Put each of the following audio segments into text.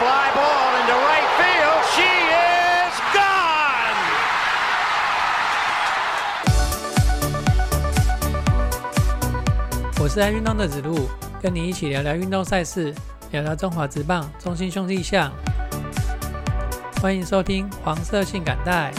fly ball into right field. She is gone. 我是爱运动的子路，跟你一起聊聊运动赛事，聊聊中华职棒中心兄弟象。欢迎收听黄色性感带。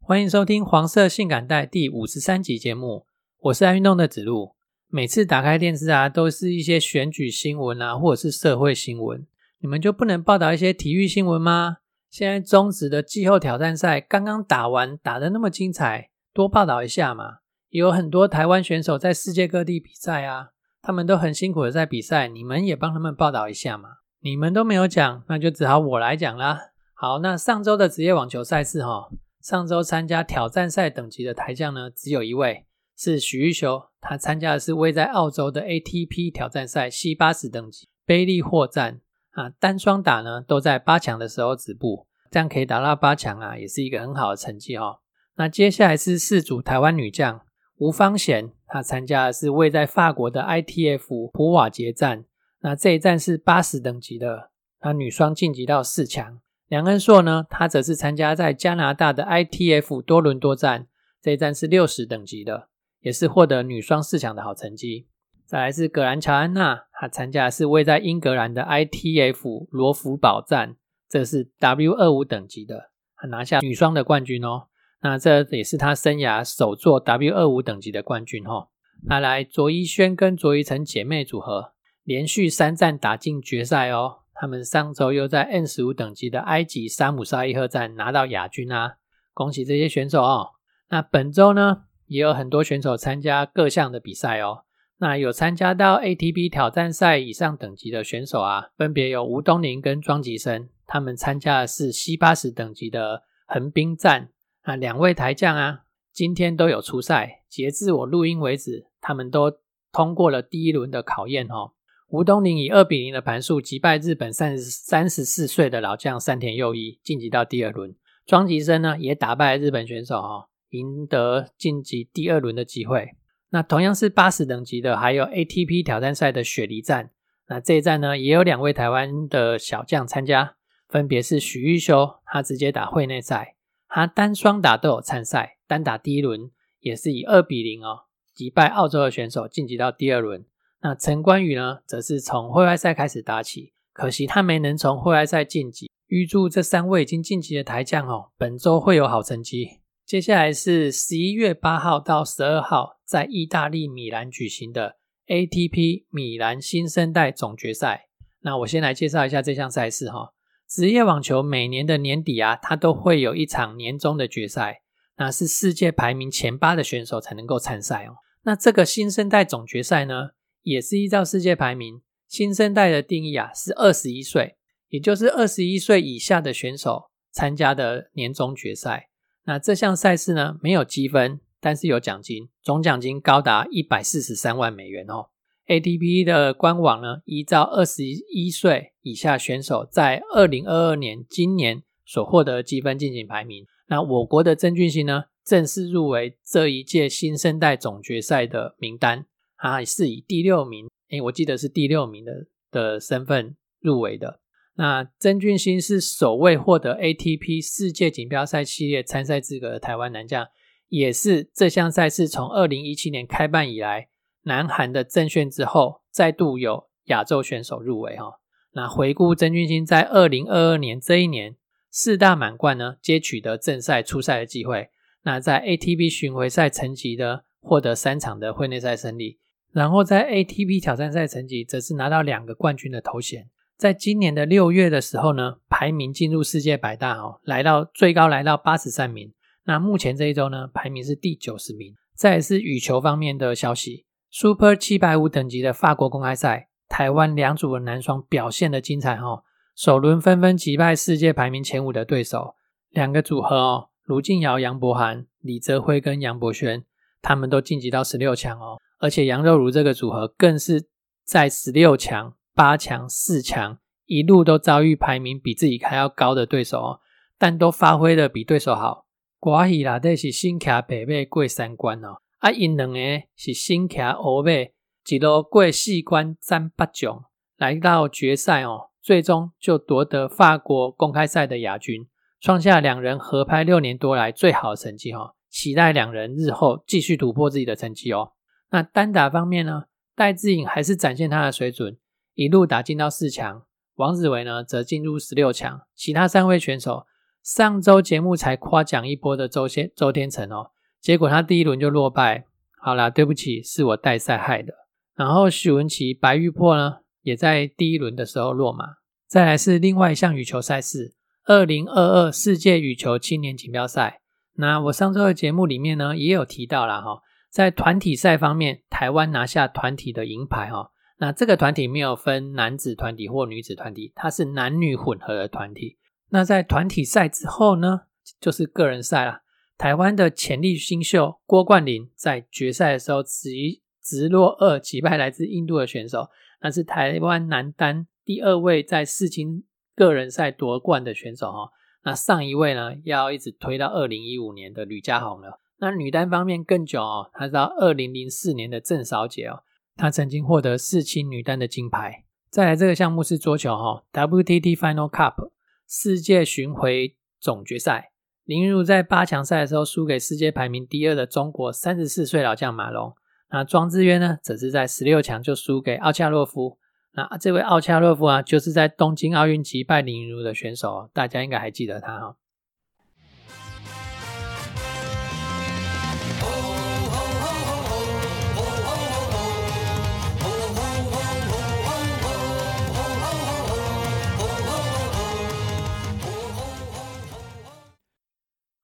欢迎收听黄色性感带第五十三集节目，我是爱运动的子路。每次打开电视啊，都是一些选举新闻啊，或者是社会新闻，你们就不能报道一些体育新闻吗？现在中职的季后挑战赛刚刚打完，打得那么精彩，多报道一下嘛。也有很多台湾选手在世界各地比赛啊，他们都很辛苦的在比赛，你们也帮他们报道一下嘛。你们都没有讲，那就只好我来讲啦。好，那上周的职业网球赛事哈。上周参加挑战赛等级的台将呢，只有一位是许玉修，他参加的是位在澳洲的 ATP 挑战赛 C 八十等级杯利获战啊，单双打呢都在八强的时候止步，这样可以打到八强啊，也是一个很好的成绩哈。那接下来是四组台湾女将吴芳贤，她参加的是位在法国的 ITF 普瓦捷站，那这一站是八十等级的，那女双晋级到四强。梁恩硕呢，他则是参加在加拿大的 ITF 多伦多站，这一站是六十等级的，也是获得女双四强的好成绩。再来是格兰乔安娜，她参加的是位在英格兰的 ITF 罗浮堡站，这是 W 二五等级的，她拿下女双的冠军哦。那这也是她生涯首座 W 二五等级的冠军哦。那来卓一萱跟卓一成姐妹组合，连续三战打进决赛哦。他们上周又在 N 十五等级的埃及沙姆沙伊赫站拿到亚军啊！恭喜这些选手哦。那本周呢，也有很多选手参加各项的比赛哦。那有参加到 ATP 挑战赛以上等级的选手啊，分别有吴东林跟庄吉生，他们参加的是 C 八十等级的横滨站。那两位台将啊，今天都有出赛，截至我录音为止，他们都通过了第一轮的考验哦。吴东林以二比零的盘数击败日本三十三十四岁的老将山田佑一，晋级到第二轮。庄吉生呢也打败日本选手哈，赢得晋级第二轮的机会。那同样是八十等级的，还有 ATP 挑战赛的雪梨站。那这一站呢也有两位台湾的小将参加，分别是许玉修，他直接打会内赛，他单双打都有参赛，单打第一轮也是以二比零哦击败澳洲的选手，晋级到第二轮。那陈冠宇呢，则是从会外赛开始打起，可惜他没能从会外赛晋级。预祝这三位已经晋级的台将哦，本周会有好成绩。接下来是十一月八号到十二号，在意大利米兰举行的 ATP 米兰新生代总决赛。那我先来介绍一下这项赛事哈。职业网球每年的年底啊，它都会有一场年终的决赛，那是世界排名前八的选手才能够参赛哦。那这个新生代总决赛呢？也是依照世界排名，新生代的定义啊，是二十一岁，也就是二十一岁以下的选手参加的年终决赛。那这项赛事呢，没有积分，但是有奖金，总奖金高达一百四十三万美元哦。ATP 的官网呢，依照二十一岁以下选手在二零二二年今年所获得积分进行排名。那我国的曾俊熙呢，正式入围这一届新生代总决赛的名单。他是以第六名，诶，我记得是第六名的的身份入围的。那曾俊欣是首位获得 ATP 世界锦标赛系列参赛资格的台湾男将，也是这项赛事从二零一七年开办以来，南韩的正选之后，再度有亚洲选手入围哈。那回顾曾俊欣在二零二二年这一年四大满贯呢，皆取得正赛出赛的机会。那在 ATP 巡回赛层级的获得三场的会内赛胜利。然后在 ATP 挑战赛成绩则是拿到两个冠军的头衔。在今年的六月的时候呢，排名进入世界百大哦，来到最高来到八十三名。那目前这一周呢，排名是第九十名。再是羽球方面的消息，Super 七百五等级的法国公开赛，台湾两组的男双表现的精彩哦，首轮纷纷击败世界排名前五的对手，两个组合哦，卢静瑶、杨博涵、李泽辉跟杨博轩，他们都晋级到十六强哦。而且杨肉如这个组合更是在十六强、八强、四强一路都遭遇排名比自己还要高的对手哦，但都发挥的比对手好。寡喜啦，这是新卡北北过三关哦。啊，因两个是新卡欧贝，一路过四关战八将，来到决赛哦，最终就夺得法国公开赛的亚军，创下两人合拍六年多来最好的成绩哈。期待两人日后继续突破自己的成绩哦。那单打方面呢，戴志颖还是展现他的水准，一路打进到四强。王子维呢，则进入十六强。其他三位选手，上周节目才夸奖一波的周先周天成哦，结果他第一轮就落败。好啦，对不起，是我代赛害的。然后许文琪、白玉珀呢，也在第一轮的时候落马。再来是另外一项羽球赛事，二零二二世界羽球青年锦标赛。那我上周的节目里面呢，也有提到了哈，在团体赛方面，台湾拿下团体的银牌哈。那这个团体没有分男子团体或女子团体，它是男女混合的团体。那在团体赛之后呢，就是个人赛了。台湾的潜力新秀郭冠霖在决赛的时候直直落二击败来自印度的选手，那是台湾男单第二位在世青个人赛夺冠的选手哈。那上一位呢，要一直推到二零一五年的吕嘉宏了。那女单方面更久哦，她到二零零四年的郑少杰哦。她曾经获得世青女单的金牌。再来这个项目是桌球哈，WTT Final Cup 世界巡回总决赛，林如在八强赛的时候输给世界排名第二的中国三十四岁老将马龙。那庄智渊呢，则是在十六强就输给奥恰洛夫。那这位奥恰洛夫啊，就是在东京奥运击败林如的选手，大家应该还记得他哈。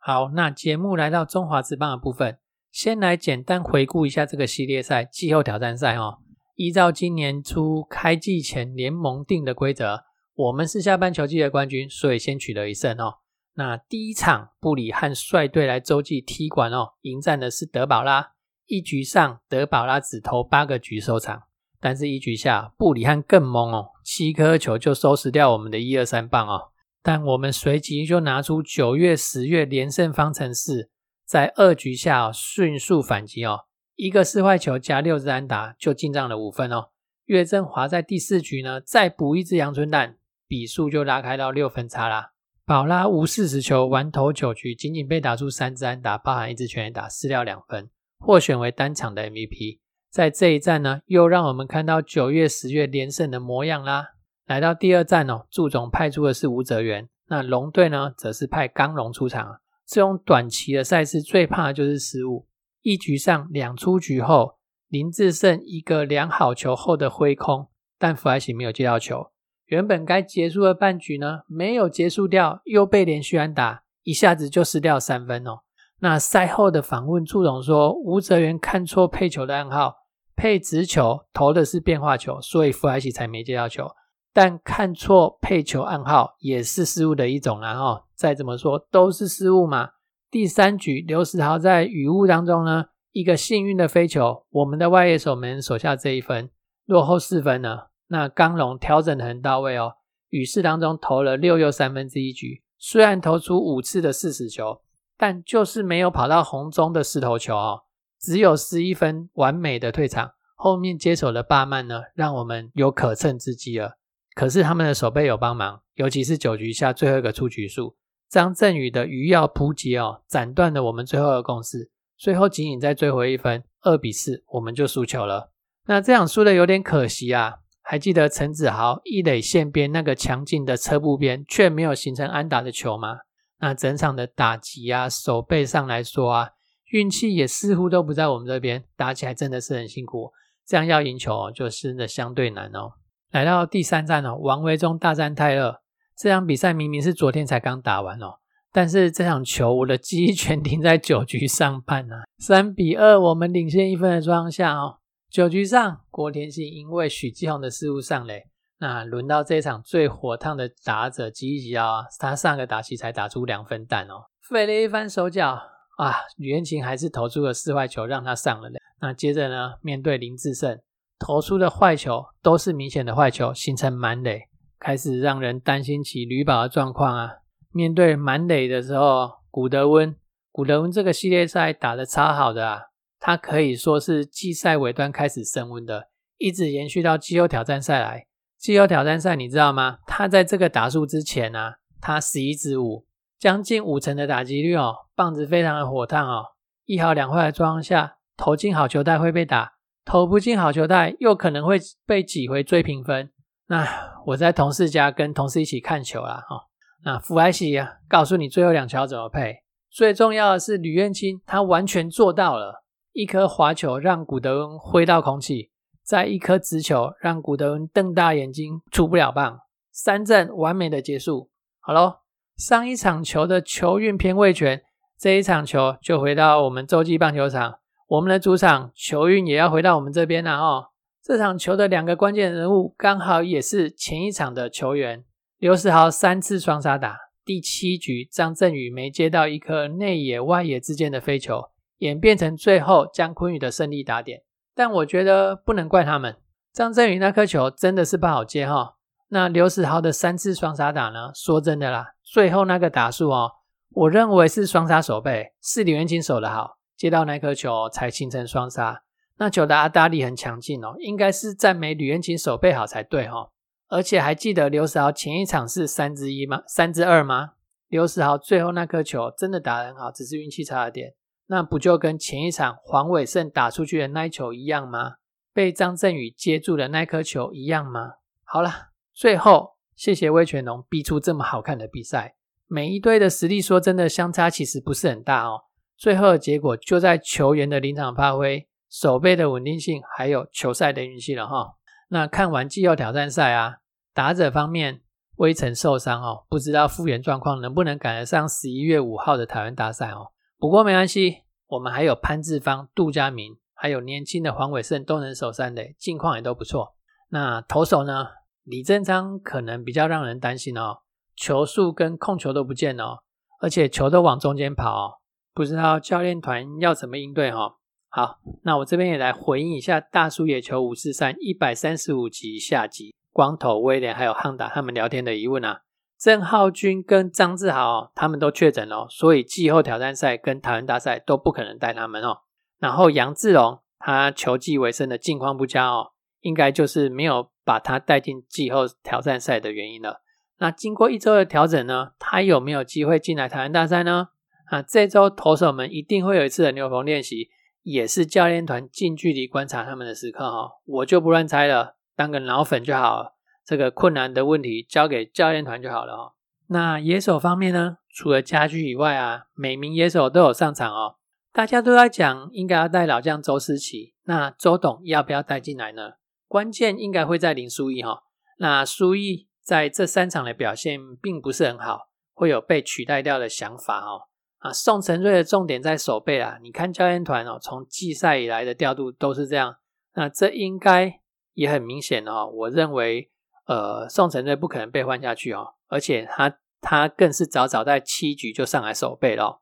好，那节目来到中华职棒的部分，先来简单回顾一下这个系列赛季后挑战赛哦。依照今年初开季前联盟定的规则，我们是下半球季的冠军，所以先取得一胜哦。那第一场布里汉率队来洲际踢馆哦，迎战的是德保拉。一局上德保拉只投八个局收场，但是一局下布里汉更懵哦，七颗球就收拾掉我们的一二三棒哦。但我们随即就拿出九月、十月连胜方程式，在二局下迅速反击哦，一个四坏球加六支安打就进账了五分哦。岳振华在第四局呢再补一支阳春蛋，比数就拉开到六分差啦。宝拉无四十球完投九局，仅仅被打出三支安打，包含一支全垒打，失掉两分，获选为单场的 MVP。在这一战呢，又让我们看到九月、十月连胜的模样啦。来到第二站哦，祝总派出的是吴泽源，那龙队呢，则是派刚龙出场啊。这种短期的赛事最怕的就是失误。一局上两出局后，林志胜一个良好球后的挥空，但福来喜没有接到球。原本该结束的半局呢，没有结束掉，又被连续安打，一下子就失掉三分哦。那赛后的访问，祝总说吴泽源看错配球的暗号，配直球投的是变化球，所以福来喜才没接到球。但看错配球暗号也是失误的一种啦，哈！再怎么说都是失误嘛。第三局刘世豪在雨雾当中呢，一个幸运的飞球，我们的外野手们守下这一分，落后四分呢。那刚龙调整的很到位哦，雨势当中投了六又三分之一局，虽然投出五次的四十球，但就是没有跑到红中的四头球哦，只有十一分，完美的退场。后面接手的巴曼呢，让我们有可乘之机了。可是他们的守备有帮忙，尤其是九局下最后一个出局数，张振宇的鱼药扑击哦，斩断了我们最后的攻势。最后仅仅再追回一分，二比四，我们就输球了。那这样输的有点可惜啊！还记得陈子豪一垒线边那个强劲的车步边，却没有形成安打的球吗？那整场的打击啊，手背上来说啊，运气也似乎都不在我们这边，打起来真的是很辛苦。这样要赢球哦，就真的相对难哦。来到第三站哦，王维忠大战泰勒。这场比赛明明是昨天才刚打完哦，但是这场球我的记忆全停在九局上半呢。三比二，我们领先一分的状况下哦，九局上郭天信因为许继宏的失误上垒，那轮到这场最火烫的打者吉吉啊，他上个打席才打出两分弹哦，费了一番手脚啊，吕彦琴还是投出了四坏球让他上了垒。那接着呢，面对林志胜。投出的坏球都是明显的坏球，形成满垒，开始让人担心起吕宝的状况啊。面对满垒的时候，古德温，古德温这个系列赛打得超好的啊，他可以说是季赛尾端开始升温的，一直延续到季后挑战赛来。季后挑战赛你知道吗？他在这个打数之前啊，他十一支五，将近五成的打击率哦，棒子非常的火烫哦。一好两坏的状况下，投进好球带会被打，投不进好球袋又可能会被挤回追平分。那我在同事家跟同事一起看球啦，哈。那弗莱西啊，告诉你最后两球怎么配。最重要的是吕彦青，他完全做到了，一颗滑球让古德温挥到空气，再一颗直球让古德温瞪大眼睛出不了棒，三战完美的结束。好喽，上一场球的球运偏位权，这一场球就回到我们洲际棒球场，我们的主场球运也要回到我们这边了哦。这场球的两个关键人物，刚好也是前一场的球员刘世豪三次双杀打，第七局张振宇没接到一颗内野外野之间的飞球，演变成最后姜昆宇的胜利打点。但我觉得不能怪他们，张振宇那颗球真的是不好接哈。那刘世豪的三次双杀打呢？说真的啦，最后那个打数哦，我认为是双杀守备，是李元清守的好，接到那颗球才形成双杀。那球的阿达力很强劲哦，应该是赞美吕元琴手背好才对哈。而且还记得刘世豪前一场是三之一吗？三之二吗？刘世豪最后那颗球真的打得很好，只是运气差了点。那不就跟前一场黄伟胜打出去的那一球一样吗？被张振宇接住的那颗球一样吗？好了，最后谢谢魏全龙逼出这么好看的比赛。每一队的实力说真的相差其实不是很大哦。最后的结果就在球员的临场发挥。手背的稳定性，还有球赛的运气了哈。那看完季后挑战赛啊，打者方面，微尘受伤哦，不知道复原状况能不能赶得上十一月五号的台湾大赛哦。不过没关系，我们还有潘志芳、杜佳明，还有年轻的黄伟胜都能守三垒，近况也都不错。那投手呢，李正昌可能比较让人担心哦，球速跟控球都不见哦，而且球都往中间跑哦，不知道教练团要怎么应对哈。好，那我这边也来回应一下大叔野球五四三一百三十五集下集光头威廉还有汉达他们聊天的疑问啊。郑浩君跟张志豪他们都确诊了，所以季后挑战赛跟台湾大赛都不可能带他们哦。然后杨志龙他球技为生的境况不佳哦，应该就是没有把他带进季后挑战赛的原因了。那经过一周的调整呢，他有没有机会进来台湾大赛呢？那，这周投手们一定会有一次的牛棚练习。也是教练团近距离观察他们的时刻哈，我就不乱猜了，当个脑粉就好了。这个困难的问题交给教练团就好了哈。那野手方面呢？除了家具以外啊，每名野手都有上场哦。大家都在讲应该要带老将周思齐，那周董要不要带进来呢？关键应该会在林书义哈。那书义在这三场的表现并不是很好，会有被取代掉的想法哦。啊，宋承瑞的重点在守备啊！你看教练团哦，从季赛以来的调度都是这样。那这应该也很明显哦。我认为，呃，宋承瑞不可能被换下去哦，而且他他更是早早在七局就上来守备了。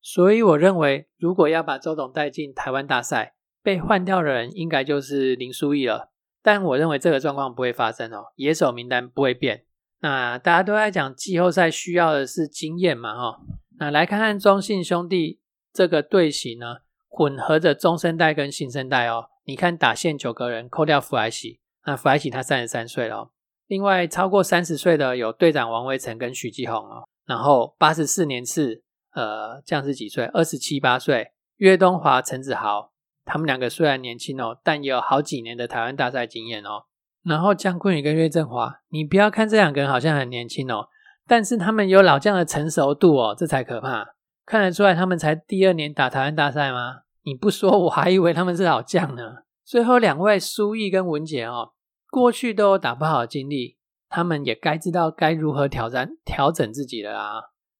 所以我认为，如果要把周董带进台湾大赛，被换掉的人应该就是林书义了。但我认为这个状况不会发生哦，野手名单不会变。那大家都在讲季后赛需要的是经验嘛，哈。那来看看中信兄弟这个队形呢，混合着中生代跟新生代哦。你看打线九个人，扣掉弗莱喜，那弗莱喜他三十三岁了。另外超过三十岁的有队长王威成跟许继宏哦。然后八十四年次，呃，这样是几岁？二十七八岁。岳东华、陈子豪，他们两个虽然年轻哦，但也有好几年的台湾大赛经验哦。然后江坤宇跟岳振华，你不要看这两个人好像很年轻哦。但是他们有老将的成熟度哦，这才可怕。看得出来他们才第二年打台湾大赛吗？你不说我还以为他们是老将呢。最后两位苏毅跟文杰哦，过去都有打不好的经历，他们也该知道该如何挑战调整自己了啊。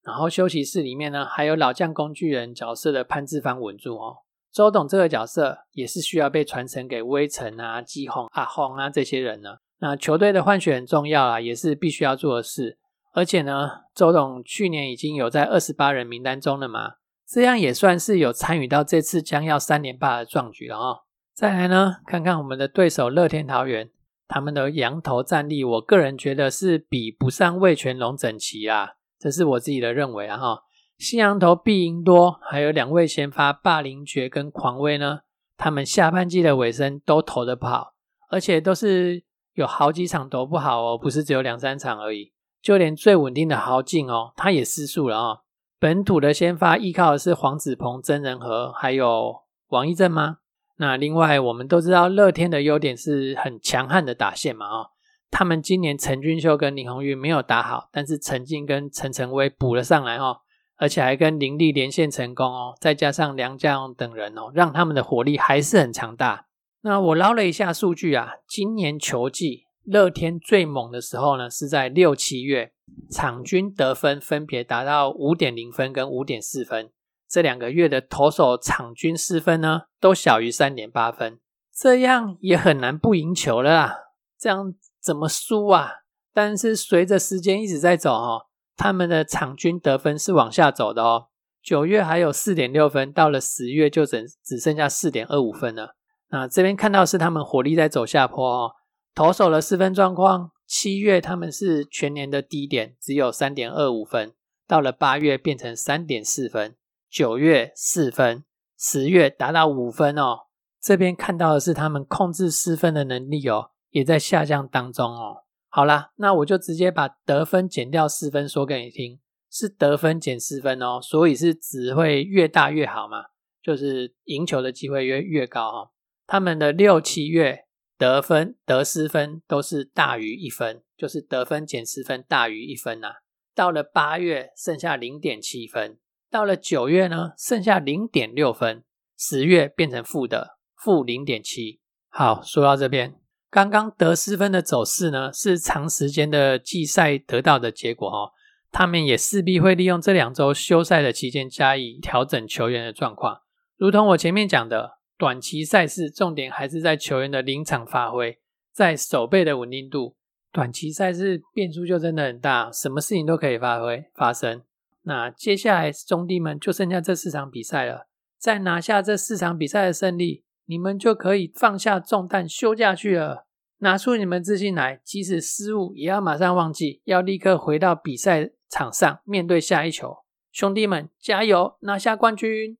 然后休息室里面呢，还有老将工具人角色的潘志芳稳住哦。周董这个角色也是需要被传承给威臣啊、季宏、阿宏啊这些人呢。那球队的换血很重要啊，也是必须要做的事。而且呢，周董去年已经有在二十八人名单中了嘛，这样也算是有参与到这次将要三连霸的壮举了哦。再来呢，看看我们的对手乐天桃园，他们的羊头战力，我个人觉得是比不上魏全龙整齐啊，这是我自己的认为啊哈。新羊头必赢多，还有两位先发霸凌爵跟狂威呢，他们下半季的尾声都投的不好，而且都是有好几场投不好哦，不是只有两三场而已。就连最稳定的豪进哦，他也失速了哦。本土的先发依靠的是黄子鹏、曾仁和，还有王一正吗？那另外我们都知道乐天的优点是很强悍的打线嘛哦，他们今年陈俊秀跟林红玉没有打好，但是陈进跟陈晨威补了上来哦。而且还跟林立连线成功哦，再加上梁家荣等人哦，让他们的火力还是很强大。那我捞了一下数据啊，今年球季乐天最猛的时候呢，是在六七月，场均得分分别达到五点零分跟五点四分，这两个月的投手场均失分呢，都小于三点八分，这样也很难不赢球了啦。这样怎么输啊？但是随着时间一直在走哦。他们的场均得分是往下走的哦，九月还有四点六分，到了十月就只只剩下四点二五分了。那这边看到是他们火力在走下坡哦，投手的失分状况，七月他们是全年的低点，只有三点二五分，到了八月变成三点四分，九月四分，十月达到五分哦。这边看到的是他们控制失分的能力哦，也在下降当中哦。好啦，那我就直接把得分减掉四分说给你听，是得分减四分哦，所以是只会越大越好嘛，就是赢球的机会越越高哈。他们的六七月得分得失分都是大于一分，就是得分减失分大于一分呐。到了八月剩下零点七分，到了九月呢剩下零点六分，十月变成负的负零点七。好，说到这边。刚刚得失分的走势呢，是长时间的季赛得到的结果哦。他们也势必会利用这两周休赛的期间加以调整球员的状况。如同我前面讲的，短期赛事重点还是在球员的临场发挥，在手背的稳定度。短期赛事变数就真的很大，什么事情都可以发挥发生。那接下来兄弟们就剩下这四场比赛了，再拿下这四场比赛的胜利。你们就可以放下重担休假去了，拿出你们自信来，即使失误也要马上忘记，要立刻回到比赛场上面对下一球。兄弟们，加油，拿下冠军！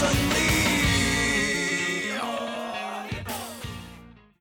胜利。